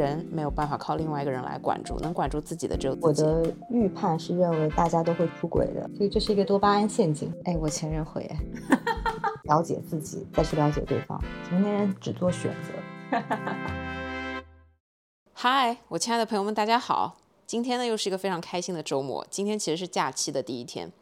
人没有办法靠另外一个人来管住，能管住自己的只有我自己。的预判是认为大家都会出轨的，所以这是一个多巴胺陷阱。哎，我前任会哎，了解自己，再去了解对方。成年人只做选择。嗨，我亲爱的朋友们，大家好！今天呢又是一个非常开心的周末。今天其实是假期的第一天。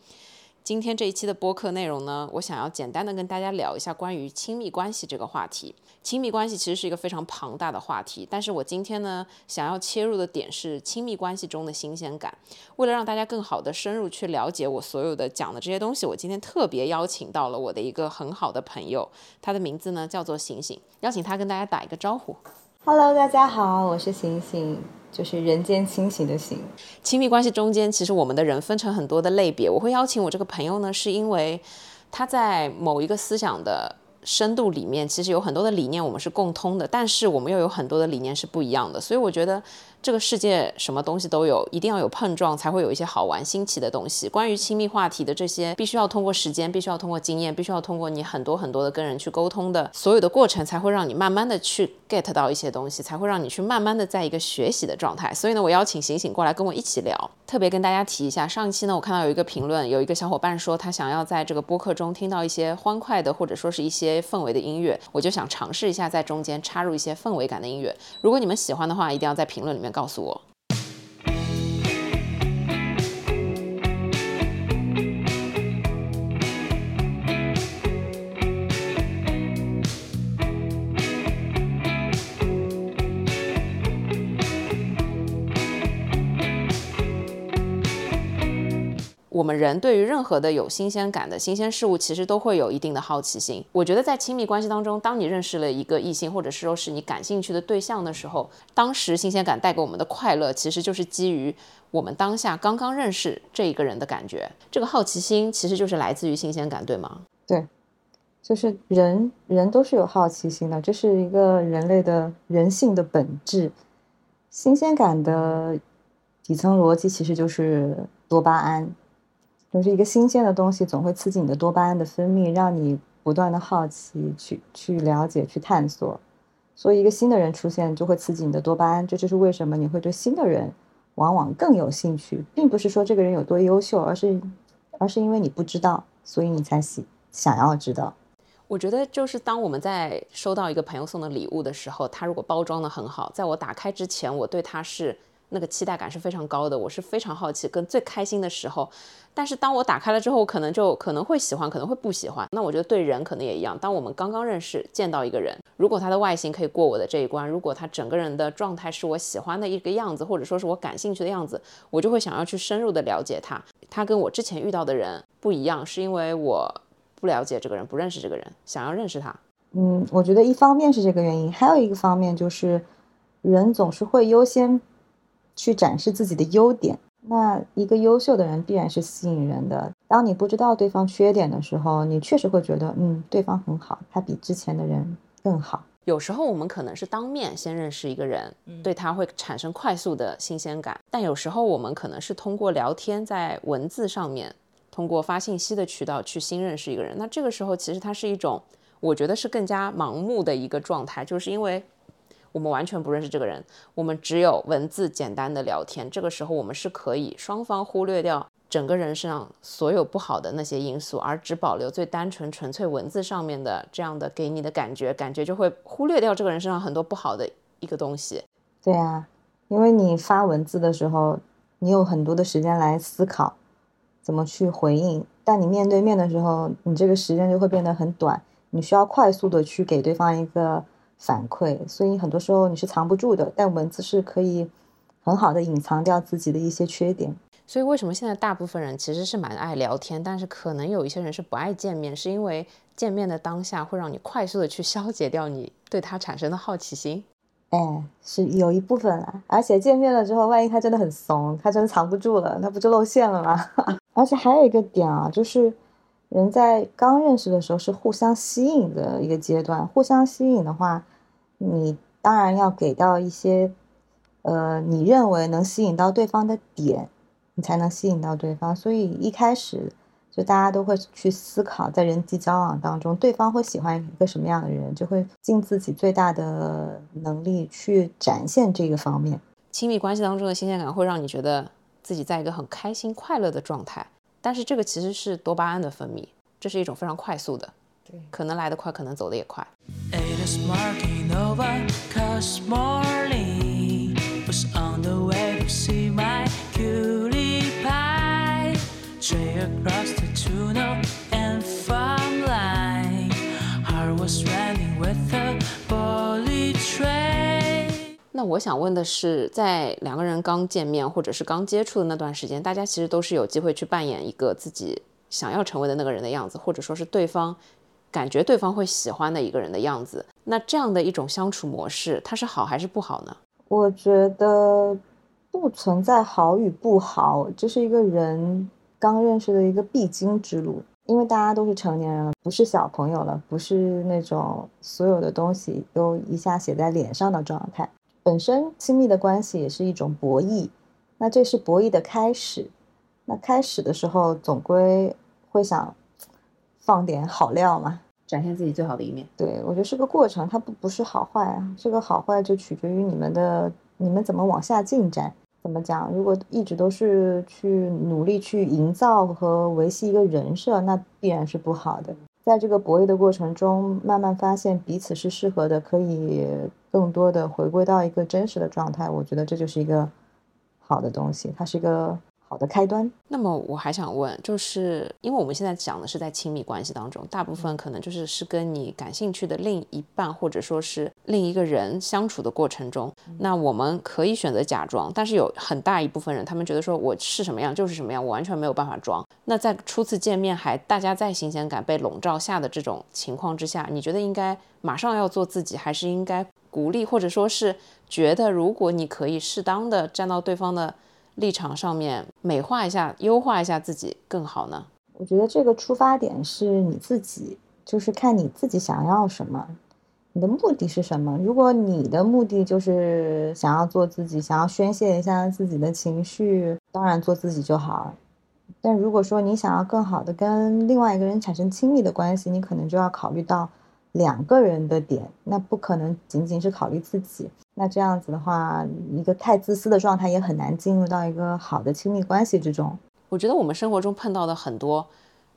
今天这一期的播客内容呢，我想要简单的跟大家聊一下关于亲密关系这个话题。亲密关系其实是一个非常庞大的话题，但是我今天呢想要切入的点是亲密关系中的新鲜感。为了让大家更好的深入去了解我所有的讲的这些东西，我今天特别邀请到了我的一个很好的朋友，他的名字呢叫做醒醒，邀请他跟大家打一个招呼。Hello，大家好，我是醒醒，就是人间清醒的醒。亲密关系中间，其实我们的人分成很多的类别。我会邀请我这个朋友呢，是因为他在某一个思想的深度里面，其实有很多的理念我们是共通的，但是我们又有很多的理念是不一样的。所以我觉得这个世界什么东西都有，一定要有碰撞，才会有一些好玩新奇的东西。关于亲密话题的这些，必须要通过时间，必须要通过经验，必须要通过你很多很多的跟人去沟通的所有的过程，才会让你慢慢的去 get 到一些东西，才会让你去慢慢的在一个学习的状态。所以呢，我邀请醒醒过来跟我一起聊。特别跟大家提一下，上一期呢，我看到有一个评论，有一个小伙伴说他想要在这个播客中听到一些欢快的或者说是一些氛围的音乐，我就想尝试一下在中间插入一些氛围感的音乐。如果你们喜欢的话，一定要在评论里面告诉我。我们人对于任何的有新鲜感的新鲜事物，其实都会有一定的好奇心。我觉得在亲密关系当中，当你认识了一个异性，或者是说是你感兴趣的对象的时候，当时新鲜感带给我们的快乐，其实就是基于我们当下刚刚认识这一个人的感觉。这个好奇心其实就是来自于新鲜感，对吗？对，就是人人都是有好奇心的，这是一个人类的人性的本质。新鲜感的底层逻辑其实就是多巴胺。就是一个新鲜的东西，总会刺激你的多巴胺的分泌，让你不断的好奇，去去了解，去探索。所以，一个新的人出现，就会刺激你的多巴胺。这就是为什么你会对新的人往往更有兴趣，并不是说这个人有多优秀，而是而是因为你不知道，所以你才喜想要知道。我觉得就是当我们在收到一个朋友送的礼物的时候，他如果包装的很好，在我打开之前，我对他是那个期待感是非常高的，我是非常好奇，跟最开心的时候。但是当我打开了之后，可能就可能会喜欢，可能会不喜欢。那我觉得对人可能也一样。当我们刚刚认识，见到一个人，如果他的外形可以过我的这一关，如果他整个人的状态是我喜欢的一个样子，或者说是我感兴趣的样子，我就会想要去深入的了解他。他跟我之前遇到的人不一样，是因为我不了解这个人，不认识这个人，想要认识他。嗯，我觉得一方面是这个原因，还有一个方面就是人总是会优先去展示自己的优点。那一个优秀的人必然是吸引人的。当你不知道对方缺点的时候，你确实会觉得，嗯，对方很好，他比之前的人更好。有时候我们可能是当面先认识一个人，对他会产生快速的新鲜感；但有时候我们可能是通过聊天，在文字上面，通过发信息的渠道去新认识一个人。那这个时候其实它是一种，我觉得是更加盲目的一个状态，就是因为。我们完全不认识这个人，我们只有文字简单的聊天。这个时候，我们是可以双方忽略掉整个人身上所有不好的那些因素，而只保留最单纯、纯粹文字上面的这样的给你的感觉，感觉就会忽略掉这个人身上很多不好的一个东西。对啊，因为你发文字的时候，你有很多的时间来思考怎么去回应，但你面对面的时候，你这个时间就会变得很短，你需要快速的去给对方一个。反馈，所以很多时候你是藏不住的，但文字是可以很好的隐藏掉自己的一些缺点。所以为什么现在大部分人其实是蛮爱聊天，但是可能有一些人是不爱见面，是因为见面的当下会让你快速的去消解掉你对他产生的好奇心。哎，是有一部分啦，而且见面了之后，万一他真的很怂，他真的藏不住了，那不就露馅了吗？而且还有一个点啊，就是。人在刚认识的时候是互相吸引的一个阶段，互相吸引的话，你当然要给到一些，呃，你认为能吸引到对方的点，你才能吸引到对方。所以一开始就大家都会去思考，在人际交往当中，对方会喜欢一个什么样的人，就会尽自己最大的能力去展现这个方面。亲密关系当中的新鲜感会让你觉得自己在一个很开心、快乐的状态，但是这个其实是多巴胺的分泌，这是一种非常快速的，对，可能来得快，可能走得也快。那我想问的是，在两个人刚见面或者是刚接触的那段时间，大家其实都是有机会去扮演一个自己想要成为的那个人的样子，或者说是对方感觉对方会喜欢的一个人的样子。那这样的一种相处模式，它是好还是不好呢？我觉得不存在好与不好，这是一个人刚认识的一个必经之路。因为大家都是成年人了，不是小朋友了，不是那种所有的东西都一下写在脸上的状态。本身亲密的关系也是一种博弈，那这是博弈的开始。那开始的时候，总归会想放点好料嘛。展现自己最好的一面。对，我觉得是个过程，它不不是好坏啊，这个好坏就取决于你们的你们怎么往下进展。怎么讲？如果一直都是去努力去营造和维系一个人设，那必然是不好的。在这个博弈的过程中，慢慢发现彼此是适合的，可以更多的回归到一个真实的状态。我觉得这就是一个好的东西，它是一个好的开端。那么我还想问，就是因为我们现在讲的是在亲密关系当中，大部分可能就是是跟你感兴趣的另一半或者说是另一个人相处的过程中，那我们可以选择假装，但是有很大一部分人，他们觉得说我是什么样就是什么样，我完全没有办法装。那在初次见面还大家在新鲜感被笼罩下的这种情况之下，你觉得应该马上要做自己，还是应该鼓励，或者说是觉得如果你可以适当的站到对方的立场上面美化一下、优化一下自己更好呢？我觉得这个出发点是你自己，就是看你自己想要什么，你的目的是什么。如果你的目的就是想要做自己，想要宣泄一下自己的情绪，当然做自己就好。但如果说你想要更好的跟另外一个人产生亲密的关系，你可能就要考虑到两个人的点，那不可能仅仅是考虑自己。那这样子的话，一个太自私的状态也很难进入到一个好的亲密关系之中。我觉得我们生活中碰到的很多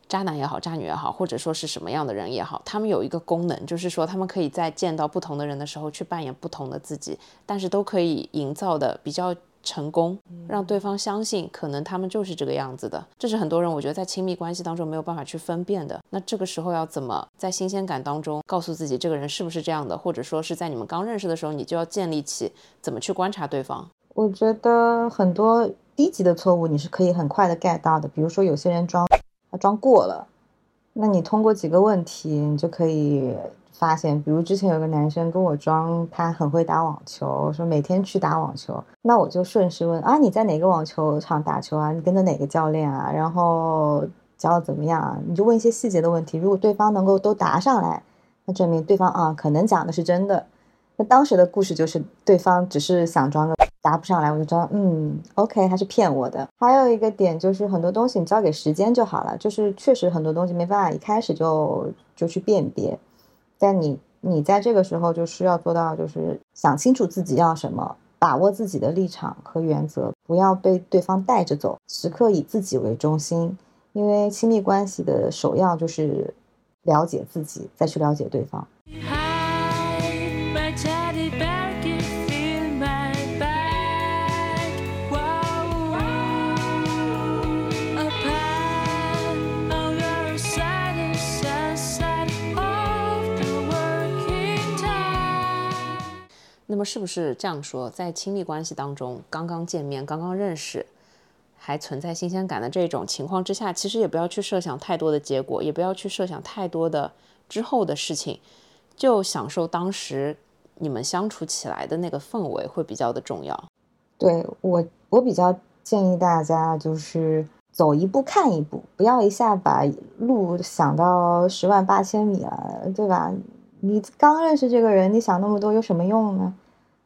渣男也好、渣女也好，或者说是什么样的人也好，他们有一个功能，就是说他们可以在见到不同的人的时候去扮演不同的自己，但是都可以营造的比较成功，让对方相信可能他们就是这个样子的。这是很多人我觉得在亲密关系当中没有办法去分辨的。那这个时候要怎么在新鲜感当中告诉自己这个人是不是这样的，或者说是在你们刚认识的时候，你就要建立起怎么去观察对方。我觉得很多低级的错误你是可以很快的 get 到的，比如说有些人装他装过了，那你通过几个问题，你就可以发现，比如之前有个男生跟我装他很会打网球，说每天去打网球，那我就顺势问啊你在哪个网球场打球啊？你跟着哪个教练啊？然后教的怎么样啊？你就问一些细节的问题，如果对方能够都答上来，那证明对方啊可能讲的是真的。那当时的故事就是对方只是想装个答不上来，我就知道，嗯，OK，他是骗我的。还有一个点就是很多东西你交给时间就好了，就是确实很多东西没办法一开始就就去辨别，但你你在这个时候就需要做到，就是想清楚自己要什么，把握自己的立场和原则，不要被对方带着走，时刻以自己为中心，因为亲密关系的首要就是了解自己，再去了解对方。那么是不是这样说，在亲密关系当中，刚刚见面、刚刚认识，还存在新鲜感的这种情况之下，其实也不要去设想太多的结果，也不要去设想太多的之后的事情，就享受当时你们相处起来的那个氛围会比较的重要。对我，我比较建议大家就是走一步看一步，不要一下把路想到十万八千米了，对吧？你刚认识这个人，你想那么多有什么用呢？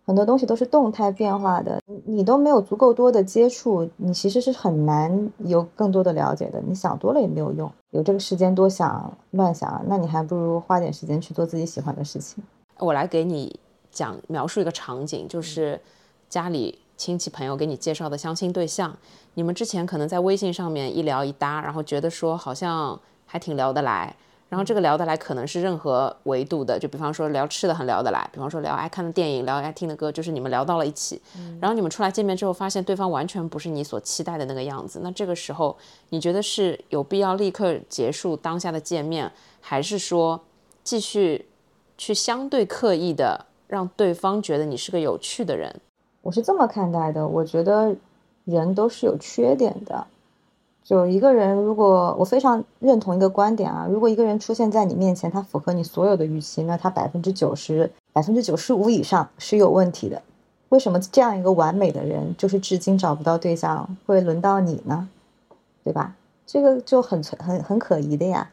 很多东西都是动态变化的，你都没有足够多的接触，你其实是很难有更多的了解的。你想多了也没有用，有这个时间多想乱想，那你还不如花点时间去做自己喜欢的事情。我来给你讲描述一个场景，就是家里亲戚朋友给你介绍的相亲对象，你们之前可能在微信上面一聊一搭，然后觉得说好像还挺聊得来。然后这个聊得来可能是任何维度的，就比方说聊吃的很聊得来，比方说聊爱看的电影，聊爱听的歌，就是你们聊到了一起。然后你们出来见面之后，发现对方完全不是你所期待的那个样子。那这个时候，你觉得是有必要立刻结束当下的见面，还是说继续去相对刻意的让对方觉得你是个有趣的人？我是这么看待的，我觉得人都是有缺点的。就一个人，如果我非常认同一个观点啊，如果一个人出现在你面前，他符合你所有的预期，那他百分之九十、百分之九十五以上是有问题的。为什么这样一个完美的人，就是至今找不到对象，会轮到你呢？对吧？这个就很很很可疑的呀。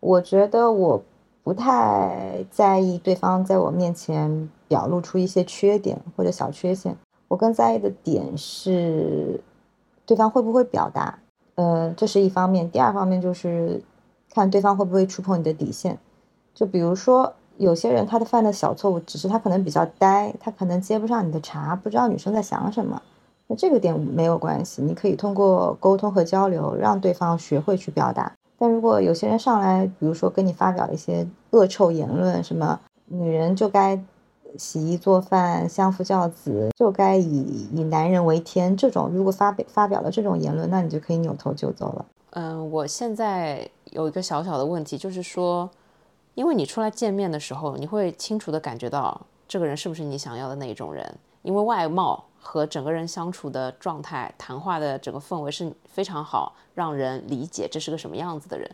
我觉得我不太在意对方在我面前表露出一些缺点或者小缺陷，我更在意的点是对方会不会表达。呃，这是一方面，第二方面就是看对方会不会触碰你的底线。就比如说，有些人他的犯的小错误，只是他可能比较呆，他可能接不上你的茬，不知道女生在想什么。那这个点没有关系，你可以通过沟通和交流，让对方学会去表达。但如果有些人上来，比如说跟你发表一些恶臭言论，什么女人就该。洗衣做饭、相夫教子，就该以以男人为天。这种如果发表发表了这种言论，那你就可以扭头就走了。嗯，我现在有一个小小的问题，就是说，因为你出来见面的时候，你会清楚的感觉到这个人是不是你想要的那一种人，因为外貌和整个人相处的状态、谈话的整个氛围是非常好，让人理解这是个什么样子的人。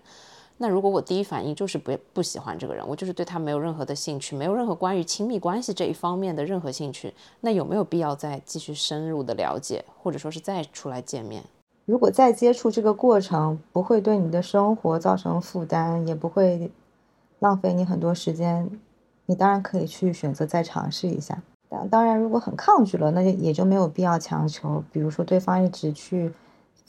那如果我第一反应就是不不喜欢这个人，我就是对他没有任何的兴趣，没有任何关于亲密关系这一方面的任何兴趣，那有没有必要再继续深入的了解，或者说是再出来见面？如果再接触这个过程不会对你的生活造成负担，也不会浪费你很多时间，你当然可以去选择再尝试一下。当当然，如果很抗拒了，那就也就没有必要强求。比如说对方一直去。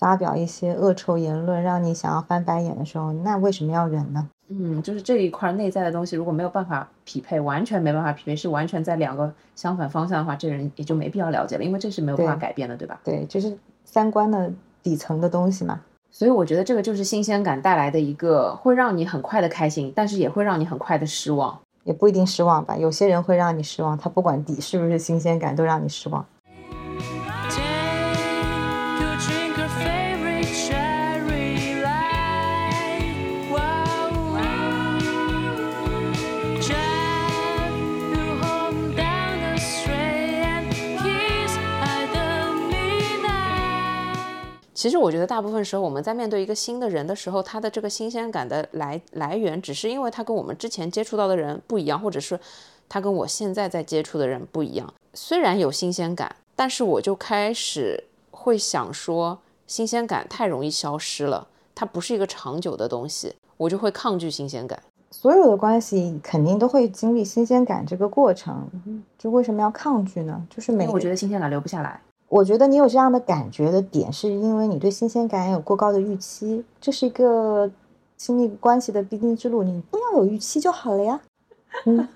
发表一些恶臭言论，让你想要翻白眼的时候，那为什么要忍呢？嗯，就是这一块内在的东西，如果没有办法匹配，完全没办法匹配，是完全在两个相反方向的话，这人也就没必要了解了，因为这是没有办法改变的，对吧？对，就是三观的底层的东西嘛。所以我觉得这个就是新鲜感带来的一个，会让你很快的开心，但是也会让你很快的失望，也不一定失望吧。有些人会让你失望，他不管底是不是新鲜感，都让你失望。其实我觉得大部分时候，我们在面对一个新的人的时候，他的这个新鲜感的来来源，只是因为他跟我们之前接触到的人不一样，或者是他跟我现在在接触的人不一样。虽然有新鲜感，但是我就开始会想说，新鲜感太容易消失了，它不是一个长久的东西，我就会抗拒新鲜感。所有的关系肯定都会经历新鲜感这个过程，就为什么要抗拒呢？就是每我觉得新鲜感留不下来。我觉得你有这样的感觉的点，是因为你对新鲜感有过高的预期。这是一个亲密关系的必经之路，你不要有预期就好了呀。嗯，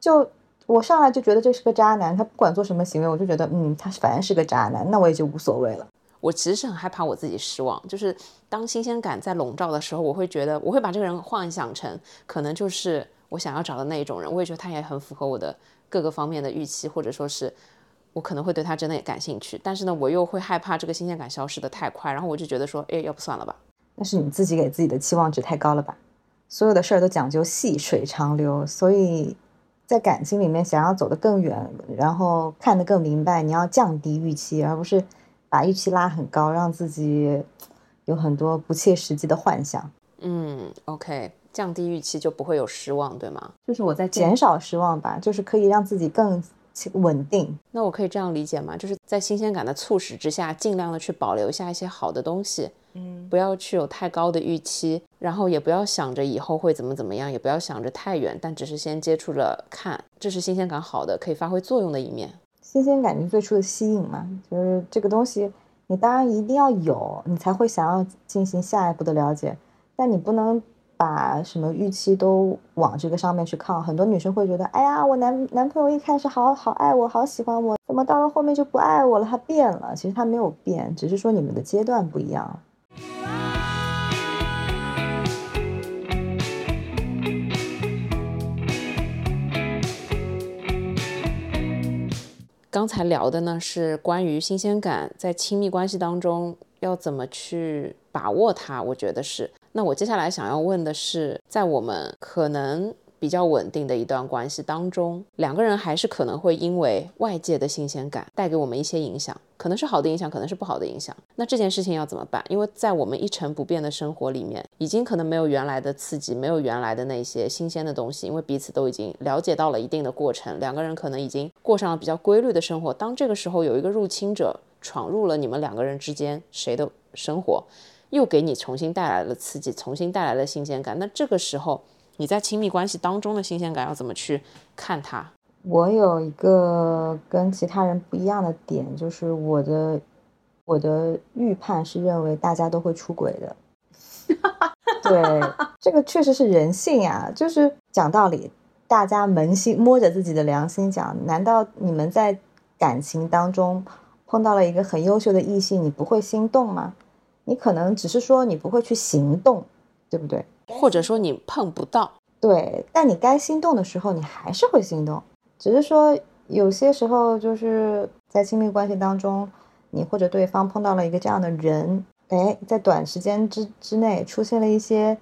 就我上来就觉得这是个渣男，他不管做什么行为，我就觉得嗯，他反正是个渣男，那我也就无所谓了。我其实是很害怕我自己失望，就是当新鲜感在笼罩的时候，我会觉得我会把这个人幻想成可能就是我想要找的那一种人，我也觉得他也很符合我的各个方面的预期，或者说是。我可能会对他真的也感兴趣，但是呢，我又会害怕这个新鲜感消失的太快，然后我就觉得说，哎，要不算了吧。那是你自己给自己的期望值太高了吧？所有的事儿都讲究细水长流，所以在感情里面想要走得更远，然后看得更明白，你要降低预期，而不是把预期拉很高，让自己有很多不切实际的幻想。嗯，OK，降低预期就不会有失望，对吗？就是我在减少失望吧，就是可以让自己更。稳定，那我可以这样理解吗？就是在新鲜感的促使之下，尽量的去保留下一些好的东西，嗯，不要去有太高的预期，然后也不要想着以后会怎么怎么样，也不要想着太远，但只是先接触着看，这是新鲜感好的可以发挥作用的一面。新新鲜感就是最初的吸引嘛，就是这个东西，你当然一定要有，你才会想要进行下一步的了解，但你不能把什么预期都往这个上面去靠。很多女生会觉得，哎呀，我男男朋友一开始好好爱我，好喜欢我，怎么到了后面就不爱我了？他变了，其实他没有变，只是说你们的阶段不一样。刚才聊的呢是关于新鲜感在亲密关系当中要怎么去把握它，我觉得是。那我接下来想要问的是，在我们可能。比较稳定的一段关系当中，两个人还是可能会因为外界的新鲜感带给我们一些影响，可能是好的影响，可能是不好的影响。那这件事情要怎么办？因为在我们一成不变的生活里面，已经可能没有原来的刺激，没有原来的那些新鲜的东西，因为彼此都已经了解到了一定的过程，两个人可能已经过上了比较规律的生活。当这个时候有一个入侵者闯入了你们两个人之间谁的生活，又给你重新带来了刺激，重新带来了新鲜感，那这个时候。你在亲密关系当中的新鲜感要怎么去看它？我有一个跟其他人不一样的点，就是我的我的预判是认为大家都会出轨的。对，这个确实是人性呀。就是讲道理，大家扪心摸着自己的良心讲，难道你们在感情当中碰到了一个很优秀的异性，你不会心动吗？你可能只是说你不会去行动，对不对？或者说你碰不到，对，但你该心动的时候，你还是会心动，只是说有些时候就是在亲密关系当中，你或者对方碰到了一个这样的人，哎，在短时间之之内出现了一些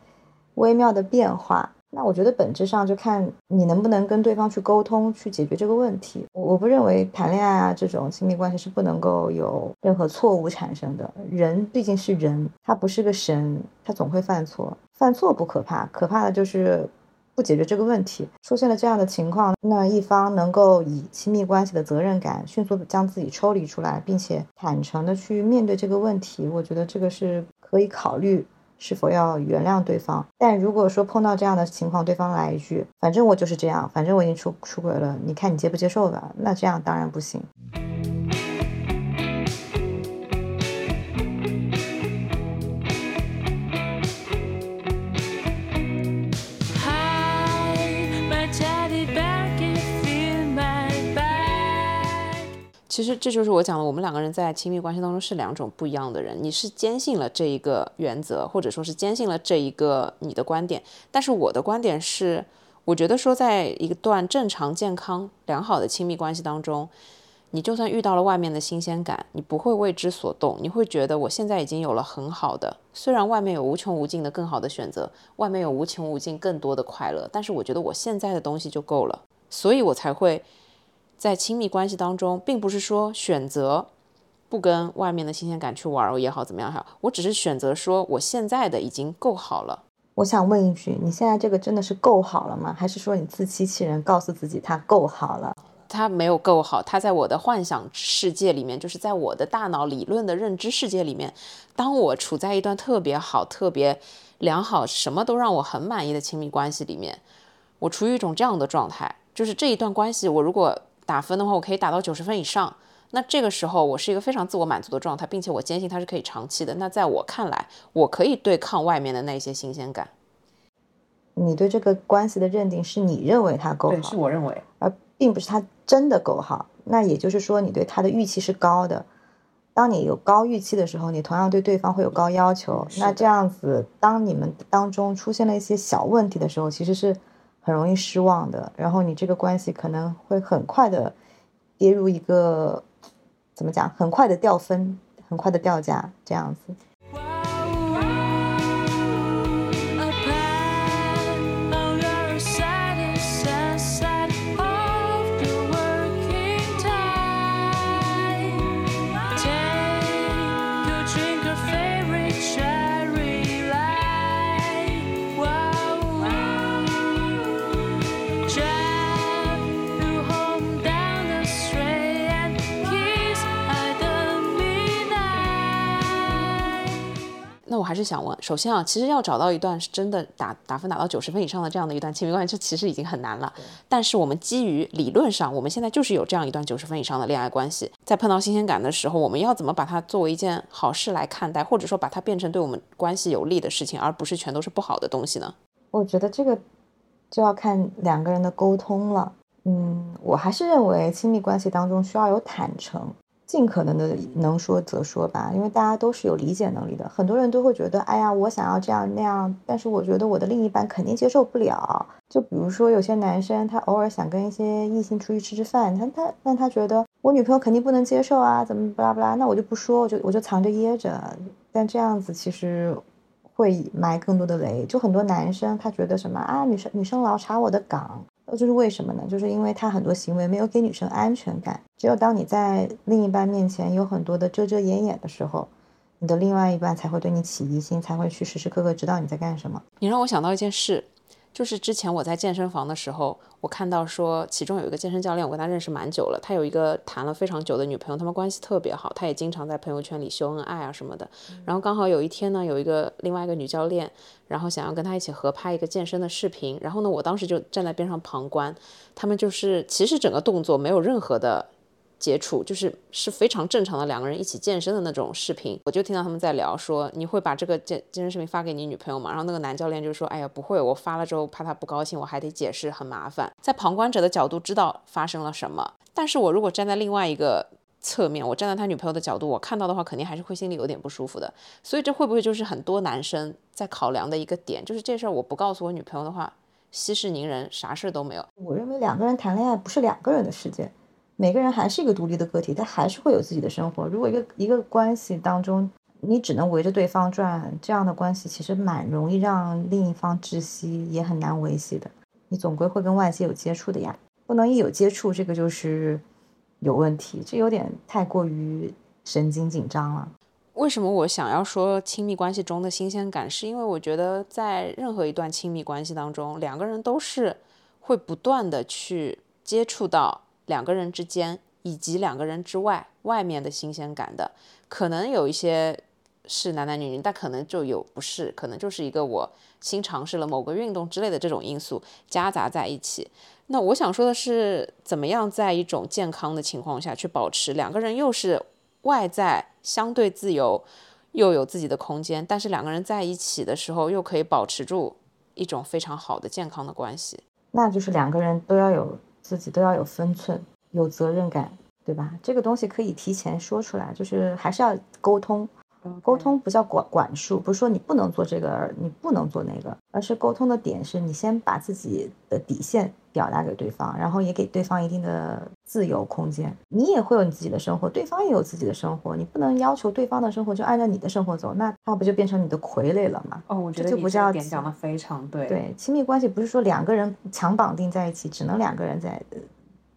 微妙的变化。那我觉得本质上就看你能不能跟对方去沟通，去解决这个问题。我我不认为谈恋爱啊这种亲密关系是不能够有任何错误产生的。人毕竟是人，他不是个神，他总会犯错。犯错不可怕，可怕的就是不解决这个问题。出现了这样的情况，那一方能够以亲密关系的责任感迅速将自己抽离出来，并且坦诚的去面对这个问题，我觉得这个是可以考虑。是否要原谅对方？但如果说碰到这样的情况，对方来一句“反正我就是这样，反正我已经出出轨了，你看你接不接受吧？”那这样当然不行。其实这就是我讲的，我们两个人在亲密关系当中是两种不一样的人。你是坚信了这一个原则，或者说是坚信了这一个你的观点，但是我的观点是，我觉得说在一段正常、健康、良好的亲密关系当中，你就算遇到了外面的新鲜感，你不会为之所动，你会觉得我现在已经有了很好的，虽然外面有无穷无尽的更好的选择，外面有无穷无尽更多的快乐，但是我觉得我现在的东西就够了，所以我才会。在亲密关系当中，并不是说选择不跟外面的新鲜感去玩也好，怎么样也好，我只是选择说我现在的已经够好了。我想问一句，你现在这个真的是够好了吗？还是说你自欺欺人，告诉自己他够好了？他没有够好，他在我的幻想世界里面，就是在我的大脑理论的认知世界里面，当我处在一段特别好、特别良好、什么都让我很满意的亲密关系里面，我处于一种这样的状态，就是这一段关系，我如果打分的话，我可以打到九十分以上。那这个时候，我是一个非常自我满足的状态，并且我坚信它是可以长期的。那在我看来，我可以对抗外面的那些新鲜感。你对这个关系的认定是你认为它够好，是我认为，而并不是它真的够好。那也就是说，你对他的预期是高的。当你有高预期的时候，你同样对对方会有高要求。那这样子，当你们当中出现了一些小问题的时候，其实是。很容易失望的，然后你这个关系可能会很快的跌入一个怎么讲？很快的掉分，很快的掉价，这样子。还是想问，首先啊，其实要找到一段是真的打打分打到九十分以上的这样的一段亲密关系，这其实已经很难了。但是我们基于理论上，我们现在就是有这样一段九十分以上的恋爱关系，在碰到新鲜感的时候，我们要怎么把它作为一件好事来看待，或者说把它变成对我们关系有利的事情，而不是全都是不好的东西呢？我觉得这个就要看两个人的沟通了。嗯，我还是认为亲密关系当中需要有坦诚。尽可能的能说则说吧，因为大家都是有理解能力的。很多人都会觉得，哎呀，我想要这样那样，但是我觉得我的另一半肯定接受不了。就比如说，有些男生他偶尔想跟一些异性出去吃吃饭，他他但他觉得我女朋友肯定不能接受啊，怎么巴拉巴拉，那我就不说，我就我就藏着掖着。但这样子其实会埋更多的雷。就很多男生他觉得什么啊，女生女生老查我的岗。这是为什么呢？就是因为他很多行为没有给女生安全感。只有当你在另一半面前有很多的遮遮掩掩的时候，你的另外一半才会对你起疑心，才会去时时刻刻知道你在干什么。你让我想到一件事。就是之前我在健身房的时候，我看到说其中有一个健身教练，我跟他认识蛮久了，他有一个谈了非常久的女朋友，他们关系特别好，他也经常在朋友圈里秀恩爱啊什么的。然后刚好有一天呢，有一个另外一个女教练，然后想要跟他一起合拍一个健身的视频，然后呢，我当时就站在边上旁观，他们就是其实整个动作没有任何的。接触就是是非常正常的两个人一起健身的那种视频，我就听到他们在聊说你会把这个健健身视频发给你女朋友吗？然后那个男教练就说，哎呀不会，我发了之后怕他不高兴，我还得解释，很麻烦。在旁观者的角度知道发生了什么，但是我如果站在另外一个侧面，我站在他女朋友的角度，我看到的话肯定还是会心里有点不舒服的。所以这会不会就是很多男生在考量的一个点，就是这事儿我不告诉我女朋友的话，息事宁人，啥事儿都没有。我认为两个人谈恋爱不是两个人的世界。每个人还是一个独立的个体，他还是会有自己的生活。如果一个一个关系当中，你只能围着对方转，这样的关系其实蛮容易让另一方窒息，也很难维系的。你总归会跟外界有接触的呀，不能一有接触，这个就是有问题，这有点太过于神经紧张了。为什么我想要说亲密关系中的新鲜感？是因为我觉得在任何一段亲密关系当中，两个人都是会不断的去接触到。两个人之间，以及两个人之外，外面的新鲜感的，可能有一些是男男女女，但可能就有不是，可能就是一个我新尝试了某个运动之类的这种因素夹杂在一起。那我想说的是，怎么样在一种健康的情况下去保持两个人又是外在相对自由，又有自己的空间，但是两个人在一起的时候又可以保持住一种非常好的健康的关系？那就是两个人都要有。自己都要有分寸，有责任感，对吧？这个东西可以提前说出来，就是还是要沟通。沟通不叫管管束，不是说你不能做这个，你不能做那个，而是沟通的点是你先把自己的底线表达给对方，然后也给对方一定的自由空间。你也会有你自己的生活，对方也有自己的生活，你不能要求对方的生活就按照你的生活走，那他不就变成你的傀儡了吗？哦，我觉得这就不叫点讲的非常对。对，亲密关系不是说两个人强绑定在一起，只能两个人在，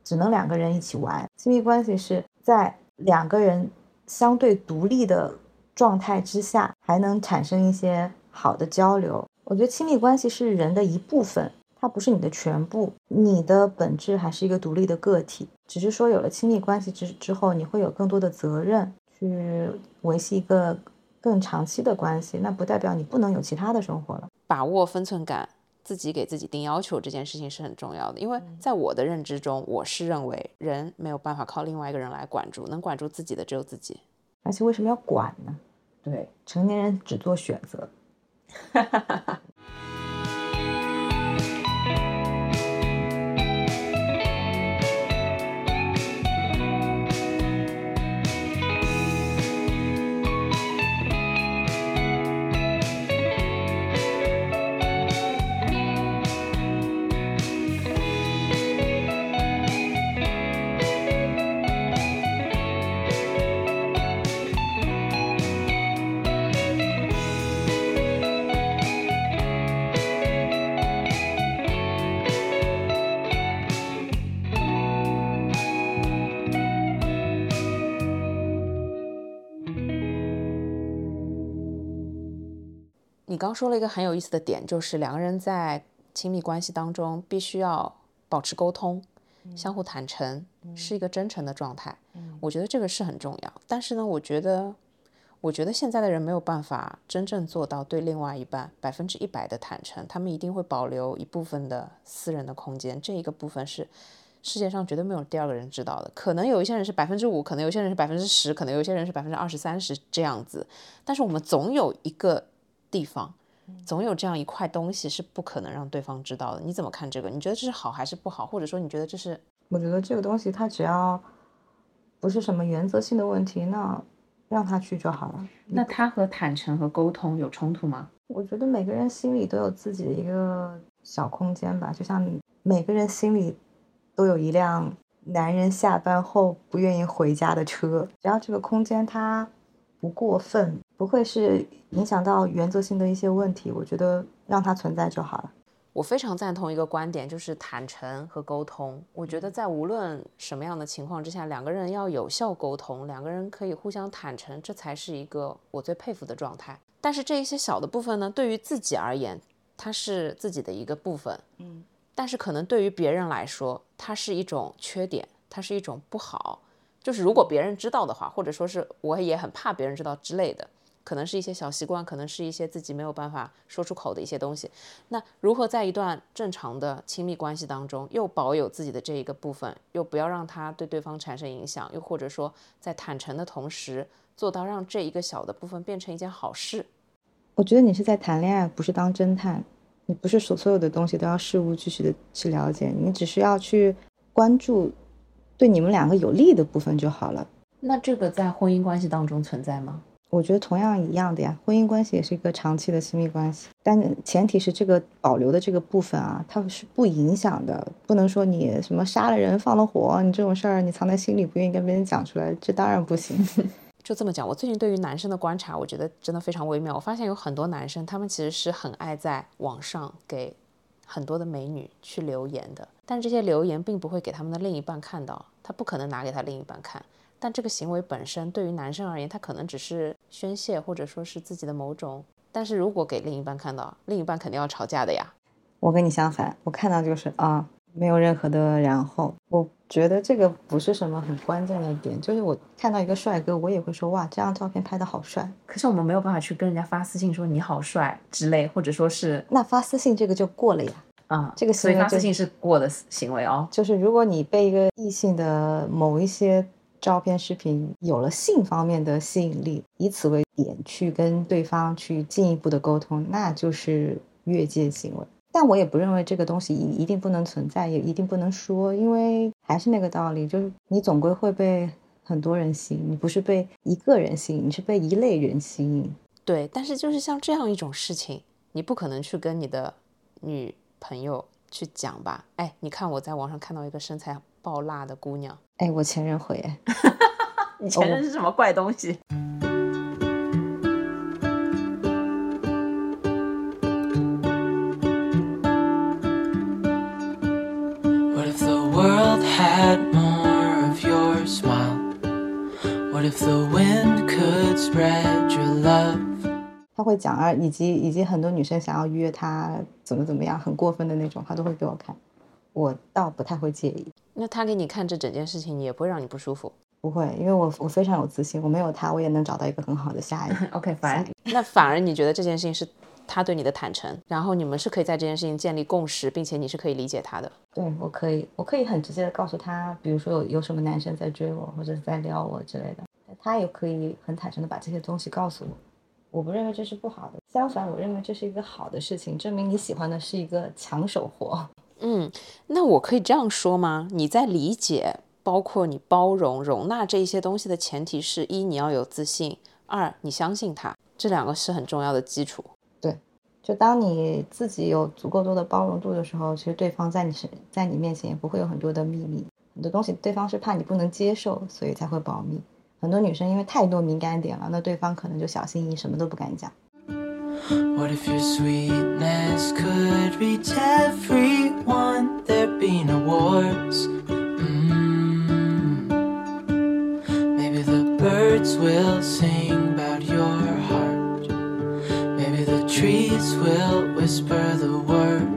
只能两个人一起玩。亲密关系是在两个人相对独立的。状态之下还能产生一些好的交流，我觉得亲密关系是人的一部分，它不是你的全部。你的本质还是一个独立的个体，只是说有了亲密关系之之后，你会有更多的责任去维系一个更长期的关系。那不代表你不能有其他的生活了。把握分寸感，自己给自己定要求这件事情是很重要的。因为在我的认知中，我是认为人没有办法靠另外一个人来管住，能管住自己的只有自己。而且为什么要管呢？对，成年人只做选择。哈哈哈哈你刚说了一个很有意思的点，就是两个人在亲密关系当中必须要保持沟通，相互坦诚，是一个真诚的状态。我觉得这个是很重要。但是呢，我觉得我觉得现在的人没有办法真正做到对另外一半百分之一百的坦诚，他们一定会保留一部分的私人的空间，这一个部分是世界上绝对没有第二个人知道的。可能有一些人是百分之五，可能有些人是百分之十，可能有些人是百分之二十三十这样子，但是我们总有一个地方，总有这样一块东西是不可能让对方知道的。你怎么看这个？你觉得这是好还是不好？或者说你觉得这是？我觉得这个东西它只要不是什么原则性的问题，那让他去就好了。那他和坦诚和沟通有冲突吗？我觉得每个人心里都有自己的一个小空间吧，就像每个人心里都有一辆男人下班后不愿意回家的车，只要这个空间它不过分，不会是影响到原则性的一些问题，我觉得让它存在就好了。我非常赞同一个观点，就是坦诚和沟通。我觉得在无论什么样的情况之下，两个人要有效沟通，两个人可以互相坦诚，这才是一个我最佩服的状态。但是这一些小的部分呢，对于自己而言，它是自己的一个部分，嗯，但是可能对于别人来说，它是一种缺点，它是一种不好。就是如果别人知道的话，或者说是我也很怕别人知道之类的。可能是一些小习惯，可能是一些自己没有办法说出口的一些东西。那如何在一段正常的亲密关系当中，又保有自己的这一个部分，又不要让它对对方产生影响，又或者说在坦诚的同时，做到让这一个小的部分变成一件好事？我觉得你是在谈恋爱，不是当侦探。你不是所所有的东西都要事无巨细的去了解，你只需要去关注对你们两个有利的部分就好了。那这个在婚姻关系当中存在吗？我觉得同样一样的呀，婚姻关系也是一个长期的亲密关系，但前提是这个保留的这个部分啊，它是不影响的，不能说你什么杀了人放了火，你这种事儿你藏在心里不愿意跟别人讲出来，这当然不行。就这么讲，我最近对于男生的观察，我觉得真的非常微妙。我发现有很多男生，他们其实是很爱在网上给很多的美女去留言的，但这些留言并不会给他们的另一半看到，他不可能拿给他另一半看。但这个行为本身对于男生而言，他可能只是宣泄，或者说是自己的某种。但是如果给另一半看到，另一半肯定要吵架的呀。我跟你相反，我看到就是啊，没有任何的然后。我觉得这个不是什么很关键的点，就是我看到一个帅哥，我也会说哇，这张照片拍的好帅。可是我们没有办法去跟人家发私信说你好帅之类，或者说是那发私信这个就过了呀。啊，这个所以发私信是过的行为哦。就是如果你被一个异性的某一些。照片、视频有了性方面的吸引力，以此为点去跟对方去进一步的沟通，那就是越界行为。但我也不认为这个东西一一定不能存在，也一定不能说，因为还是那个道理，就是你总归会被很多人吸引，你不是被一个人吸引，你是被一类人吸引。对，但是就是像这样一种事情，你不可能去跟你的女朋友去讲吧？哎，你看我在网上看到一个身材。爆辣的姑娘，哎，我前任会哎，你前任是什么怪东西？What if the world had more of your smile? What if the wind could spread your love? 他会讲啊，以及以及很多女生想要约他怎么怎么样，很过分的那种，他都会给我看。我倒不太会介意。那他给你看这整件事情，也不会让你不舒服？不会，因为我我非常有自信，我没有他，我也能找到一个很好的下一个。OK，反那反而你觉得这件事情是他对你的坦诚，然后你们是可以在这件事情建立共识，并且你是可以理解他的。对我可以，我可以很直接的告诉他，比如说有有什么男生在追我，或者是在撩我之类的，他也可以很坦诚的把这些东西告诉我。我不认为这是不好的，相反，我认为这是一个好的事情，证明你喜欢的是一个抢手货。嗯，那我可以这样说吗？你在理解，包括你包容、容纳这一些东西的前提是一，你要有自信；二，你相信他，这两个是很重要的基础。对，就当你自己有足够多的包容度的时候，其实对方在你身在你面前也不会有很多的秘密，很多东西对方是怕你不能接受，所以才会保密。很多女生因为太多敏感点了，那对方可能就小心翼翼，什么都不敢讲。What if your sweetness could reach everyone? There'd be no wars. Mm. Maybe the birds will sing about your heart. Maybe the trees will whisper the word.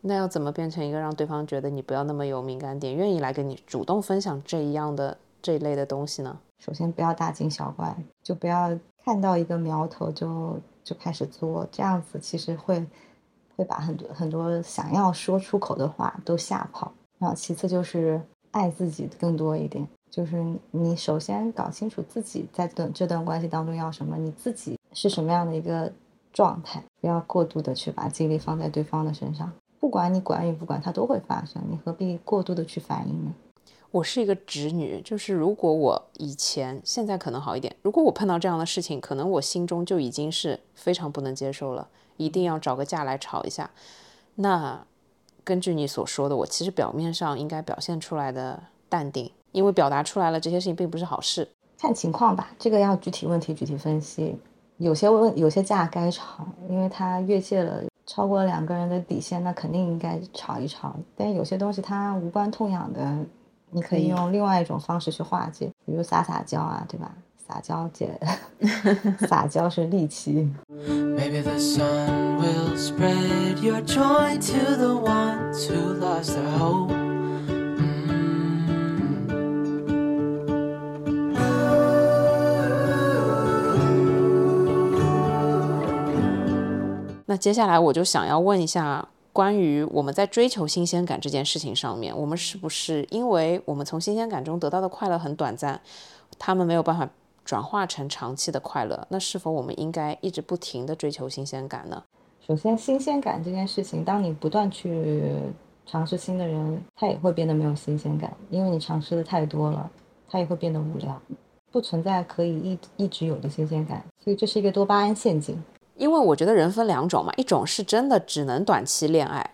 那要怎么变成一个让对方觉得你不要那么有敏感点，愿意来跟你主动分享这一样的这一类的东西呢？首先不要大惊小怪，就不要看到一个苗头就就开始作，这样子其实会会把很多很多想要说出口的话都吓跑。然后其次就是爱自己更多一点，就是你首先搞清楚自己在等这段关系当中要什么，你自己是什么样的一个状态，不要过度的去把精力放在对方的身上。不管你管与不管，它都会发生，你何必过度的去反应呢？我是一个直女，就是如果我以前现在可能好一点，如果我碰到这样的事情，可能我心中就已经是非常不能接受了，一定要找个架来吵一下。那根据你所说的，我其实表面上应该表现出来的淡定，因为表达出来了这些事情并不是好事。看情况吧，这个要具体问题具体分析。有些问有些架该吵，因为他越界了，超过了两个人的底线，那肯定应该吵一吵。但有些东西它无关痛痒的，你可以用另外一种方式去化解，比如撒撒娇啊，对吧？撒娇姐，撒娇是利器。Maybe the sun will spread your joy to the ones who lost their hope. Mm. 那接下来我就想要问一下，关于我们在追求新鲜感这件事情上面，我们是不是因为我们从新鲜感中得到的快乐很短暂，他们没有办法转化成长期的快乐？那是否我们应该一直不停的追求新鲜感呢？首先，新鲜感这件事情，当你不断去尝试新的人，他也会变得没有新鲜感，因为你尝试的太多了，他也会变得无聊，不存在可以一一直有的新鲜感，所以这是一个多巴胺陷阱。因为我觉得人分两种嘛，一种是真的只能短期恋爱，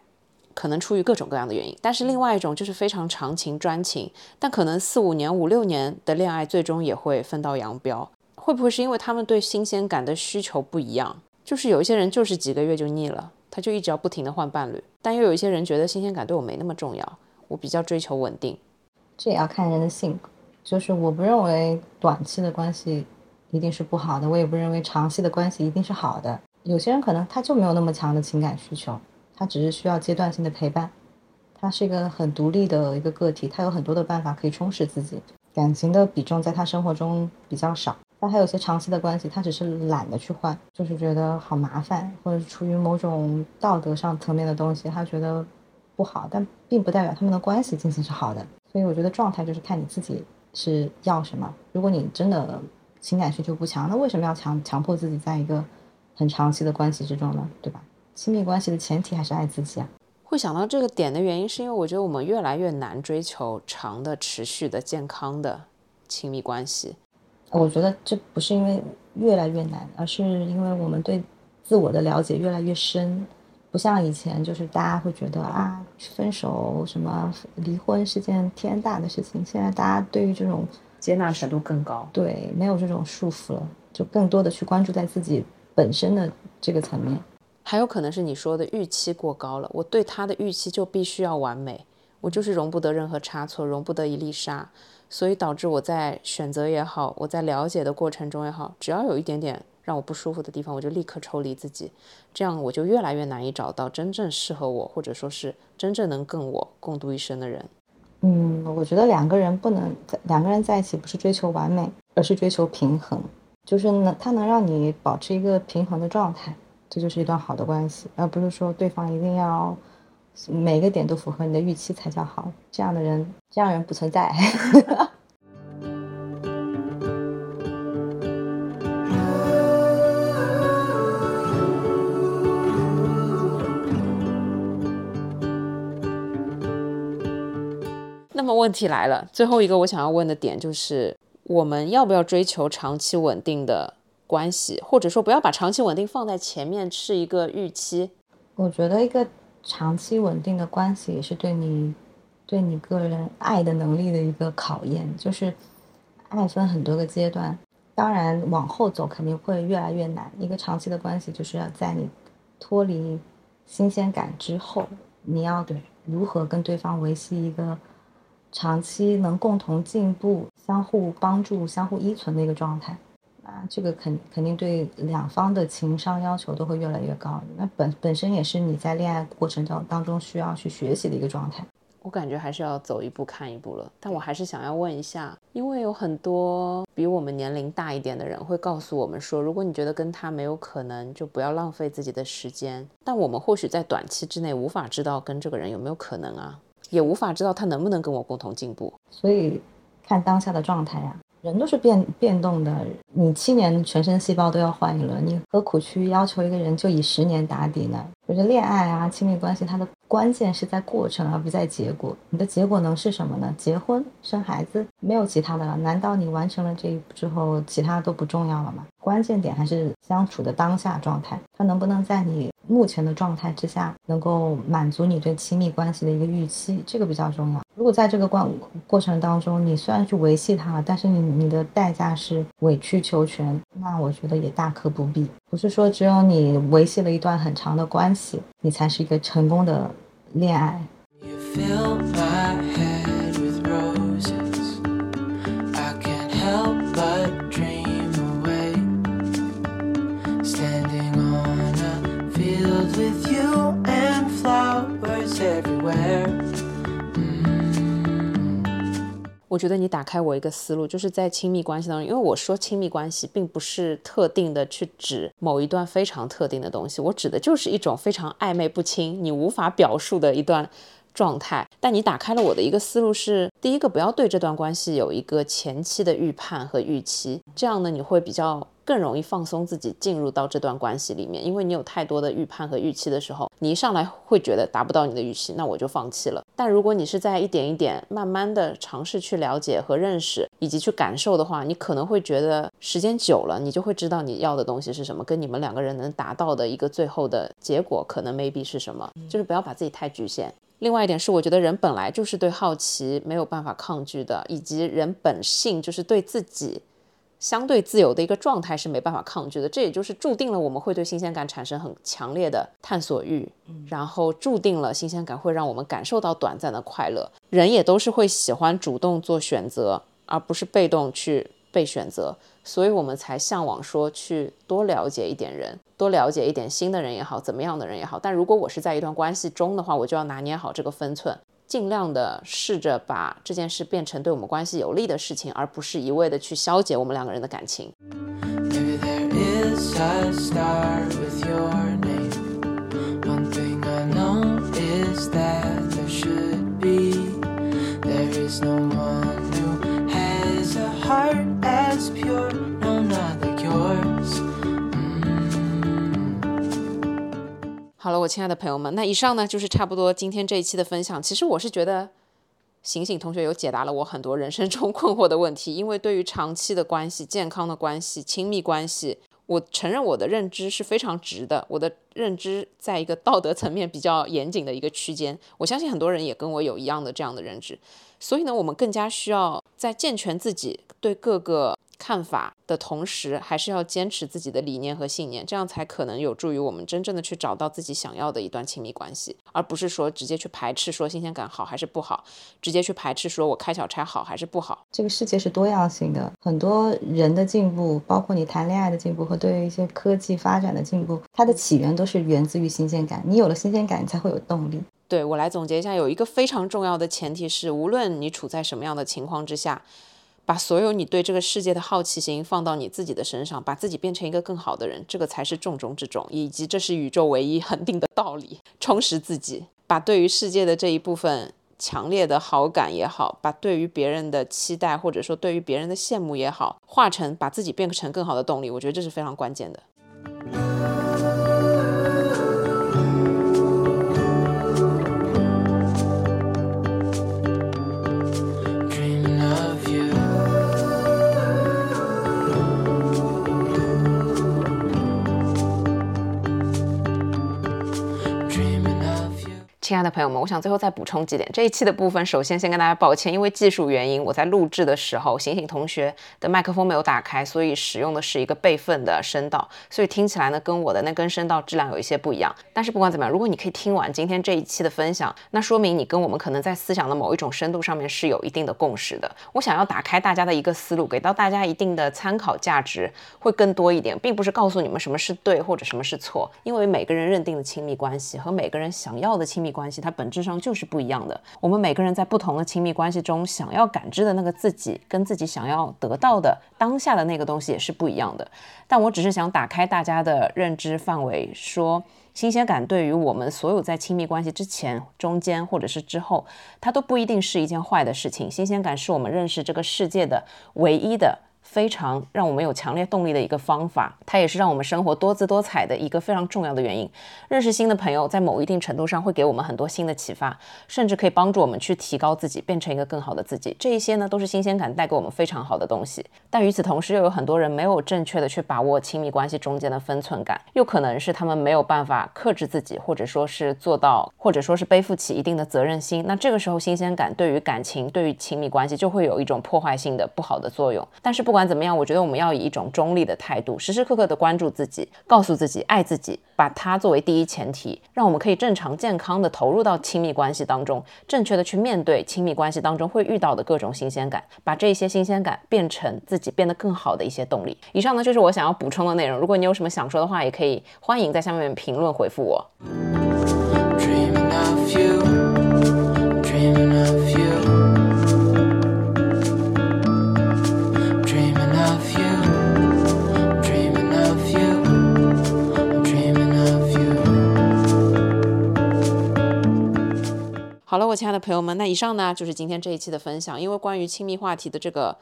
可能出于各种各样的原因；但是另外一种就是非常长情专情，但可能四五年、五六年的恋爱，最终也会分道扬镳。会不会是因为他们对新鲜感的需求不一样？就是有一些人就是几个月就腻了，他就一直要不停的换伴侣；但又有一些人觉得新鲜感对我没那么重要，我比较追求稳定。这也要看人的性格。就是我不认为短期的关系一定是不好的，我也不认为长期的关系一定是好的。有些人可能他就没有那么强的情感需求，他只是需要阶段性的陪伴。他是一个很独立的一个个体，他有很多的办法可以充实自己，感情的比重在他生活中比较少。但还有些长期的关系，他只是懒得去换，就是觉得好麻烦，或者是出于某种道德上层面的东西，他觉得不好，但并不代表他们的关系进行是好的。所以我觉得状态就是看你自己是要什么。如果你真的情感需求不强，那为什么要强强迫自己在一个很长期的关系之中呢？对吧？亲密关系的前提还是爱自己啊。会想到这个点的原因，是因为我觉得我们越来越难追求长的、持续的、健康的亲密关系。我觉得这不是因为越来越难，而是因为我们对自我的了解越来越深，不像以前，就是大家会觉得啊，分手什么离婚是件天大的事情。现在大家对于这种接纳程度更高。对没有这种束缚了，就更多的去关注在自己本身的这个层面。还有可能是你说的预期过高了，我对他的预期就必须要完美，我就是容不得任何差错，容不得一粒沙，所以导致我在选择也好，我在了解的过程中也好，只要有一点点让我不舒服的地方，我就立刻抽离自己，这样我就越来越难以找到真正适合我，或者说是真正能跟我共度一生的人。嗯，我觉得两个人不能两个人在一起不是追求完美，而是追求平衡，就是能他能让你保持一个平衡的状态，这就是一段好的关系，而不是说对方一定要每个点都符合你的预期才叫好。这样的人，这样人不存在。问题来了，最后一个我想要问的点就是，我们要不要追求长期稳定的关系，或者说不要把长期稳定放在前面是一个预期？我觉得一个长期稳定的关系也是对你对你个人爱的能力的一个考验，就是爱分很多个阶段，当然往后走肯定会越来越难。一个长期的关系就是要在你脱离新鲜感之后，你要对如何跟对方维系一个长期能共同进步、相互帮助、相互依存的一个状态。那这个肯肯定对两方的情商要求都会越来越高。那本本身也是你在恋爱过程当当中需要去学习的一个状态。我感觉还是要走一步看一步了。但我还是想要问一下，因为有很多比我们年龄大一点的人会告诉我们说，如果你觉得跟他没有可能，就不要浪费自己的时间。但我们或许在短期之内无法知道跟这个人有没有可能啊，也无法知道他能不能跟我共同进步。所以看当下的状态呀、人都是变变动的。你七年全身细胞都要换一轮，你何苦去要求一个人就以十年打底呢？我觉得恋爱啊，亲密关系，它的关键是在过程，而不在结果。你的结果能是什么呢？结婚、生孩子，没有其他的了。难道你完成了这一步之后，其他都不重要了吗？关键点还是相处的当下状态，他能不能在你目前的状态之下，能够满足你对亲密关系的一个预期，这个比较重要。如果在这个过过程当中，你虽然去维系它了，但是你你的代价是委曲求全，那我觉得也大可不必。不是说只有你维系了一段很长的关系，你才是一个成功的恋爱。You fill my head with roses. I can help flowers everywhere. Mm. 我觉得你打开我一个思路，就是在亲密关系当中，因为我说亲密关系并不是特定的去指某一段非常特定的东西，我指的就是一种非常暧昧不清、你无法表述的一段状态。但你打开了我的一个思路是，第一个不要对这段关系有一个前期的预判和预期，这样呢你会比较。更容易放松自己进入到这段关系里面，因为你有太多的预判和预期的时候，你一上来会觉得达不到你的预期，那我就放弃了。但如果你是在一点一点慢慢的尝试去了解和认识，以及去感受的话，你可能会觉得时间久了，你就会知道你要的东西是什么，跟你们两个人能达到的一个最后的结果可能 maybe 是什么，就是不要把自己太局限。另外一点是，我觉得人本来就是对好奇没有办法抗拒的，以及人本性就是对自己。相对自由的一个状态是没办法抗拒的，这也就是注定了我们会对新鲜感产生很强烈的探索欲，然后注定了新鲜感会让我们感受到短暂的快乐。人也都是会喜欢主动做选择，而不是被动去被选择，所以我们才向往说去多了解一点人，多了解一点新的人也好，怎么样的人也好。但如果我是在一段关系中的话，我就要拿捏好这个分寸。尽量的试着把这件事变成对我们关系有利的事情，而不是一味的去消解我们两个人的感情。No one who has a heart as pure, 好了，我亲爱的朋友们，那以上呢就是差不多今天这一期的分享。其实我是觉得，醒醒同学有解答了我很多人生中 困惑的问题。因为对于长期的关系、健康的关系、亲密关系，我承认我的认知是非常直的，我的认知在一个道德层面比较严谨的一个区间。我相信很多人也跟我有一样的这样的认知。所以呢，我们更加需要在健全自己对各个看法的同时，还是要坚持自己的理念和信念，这样才可能有助于我们真正的去找到自己想要的一段亲密关系，而不是说直接去排斥说新鲜感好还是不好，直接去排斥说我开小差好还是不好。这个世界是多样性的，很多人的进步，包括你谈恋爱的进步和对于一些科技发展的进步，它的起源都是源自于新鲜感。你有了新鲜感，你才会有动力。对我来总结一下，有一个非常重要的前提是，无论你处在什么样的情况之下，把所有你对这个世界的好奇心放到你自己的身上，把自己变成一个更好的人，这个才是重中之重，以及这是宇宙唯一恒定的道理。充实自己，把对于世界的这一部分强烈的好感也好，把对于别人的期待或者说对于别人的羡慕也好，化成把自己变成更好的动力，我觉得这是非常关键的。亲爱的朋友们，我想最后再补充几点。这一期的部分，首先先跟大家抱歉，因为技术原因，我在录制的时候，醒醒同学的麦克风没有打开，所以使用的是一个备份的声道，所以听起来呢，跟我的那根声道质量有一些不一样。但是不管怎么样，如果你可以听完今天这一期的分享，那说明你跟我们可能在思想的某一种深度上面是有一定的共识的。我想要打开大家的一个思路，给到大家一定的参考价值，会更多一点，并不是告诉你们什么是对或者什么是错，因为每个人认定的亲密关系和每个人想要的亲密关系，它本质上就是不一样的。我们每个人在不同的亲密关系中，想要感知的那个自己，跟自己想要得到的当下的那个东西也是不一样的。但我只是想打开大家的认知范围，说新鲜感对于我们所有在亲密关系之前、中间或者是之后，它都不一定是一件坏的事情。新鲜感是我们认识这个世界的唯一的。非常让我们有强烈动力的一个方法，它也是让我们生活多姿多彩的一个非常重要的原因。认识新的朋友，在某一定程度上会给我们很多新的启发，甚至可以帮助我们去提高自己，变成一个更好的自己。这一些呢，都是新鲜感带给我们非常好的东西。但与此同时，又有很多人没有正确的去把握亲密关系中间的分寸感，又可能是他们没有办法克制自己，或者说是做到，或者说是背负起一定的责任心。那这个时候，新鲜感对于感情、对于亲密关系就会有一种破坏性的不好的作用。但是不不管怎么样，我觉得我们要以一种中立的态度，时时刻刻的关注自己，告诉自己爱自己，把它作为第一前提，让我们可以正常健康的投入到亲密关系当中，正确的去面对亲密关系当中会遇到的各种新鲜感，把这些新鲜感变成自己变得更好的一些动力。以上呢就是我想要补充的内容。如果你有什么想说的话，也可以欢迎在下面评论回复我。好了，我亲爱的朋友们，那以上呢就是今天这一期的分享。因为关于亲密话题的这个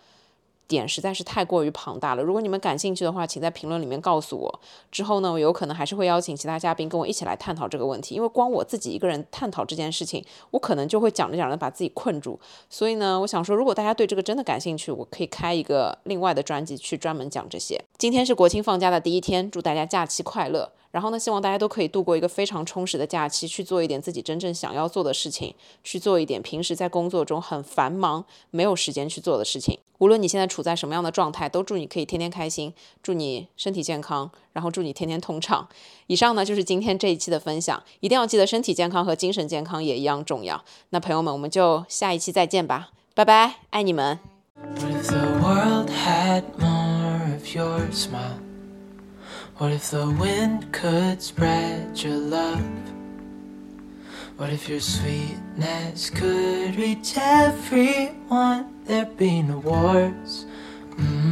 点实在是太过于庞大了，如果你们感兴趣的话，请在评论里面告诉我。之后呢，我有可能还是会邀请其他嘉宾跟我一起来探讨这个问题。因为光我自己一个人探讨这件事情，我可能就会讲着讲着把自己困住。所以呢，我想说，如果大家对这个真的感兴趣，我可以开一个另外的专辑去专门讲这些。今天是国庆放假的第一天，祝大家假期快乐。然后呢，希望大家都可以度过一个非常充实的假期，去做一点自己真正想要做的事情，去做一点平时在工作中很繁忙没有时间去做的事情。无论你现在处在什么样的状态，都祝你可以天天开心，祝你身体健康，然后祝你天天通畅。以上呢就是今天这一期的分享，一定要记得身体健康和精神健康也一样重要。那朋友们，我们就下一期再见吧，拜拜，爱你们。The world had more of your smile? What if the wind could spread your love? What if your sweetness could reach everyone? There'd be no wars, mm.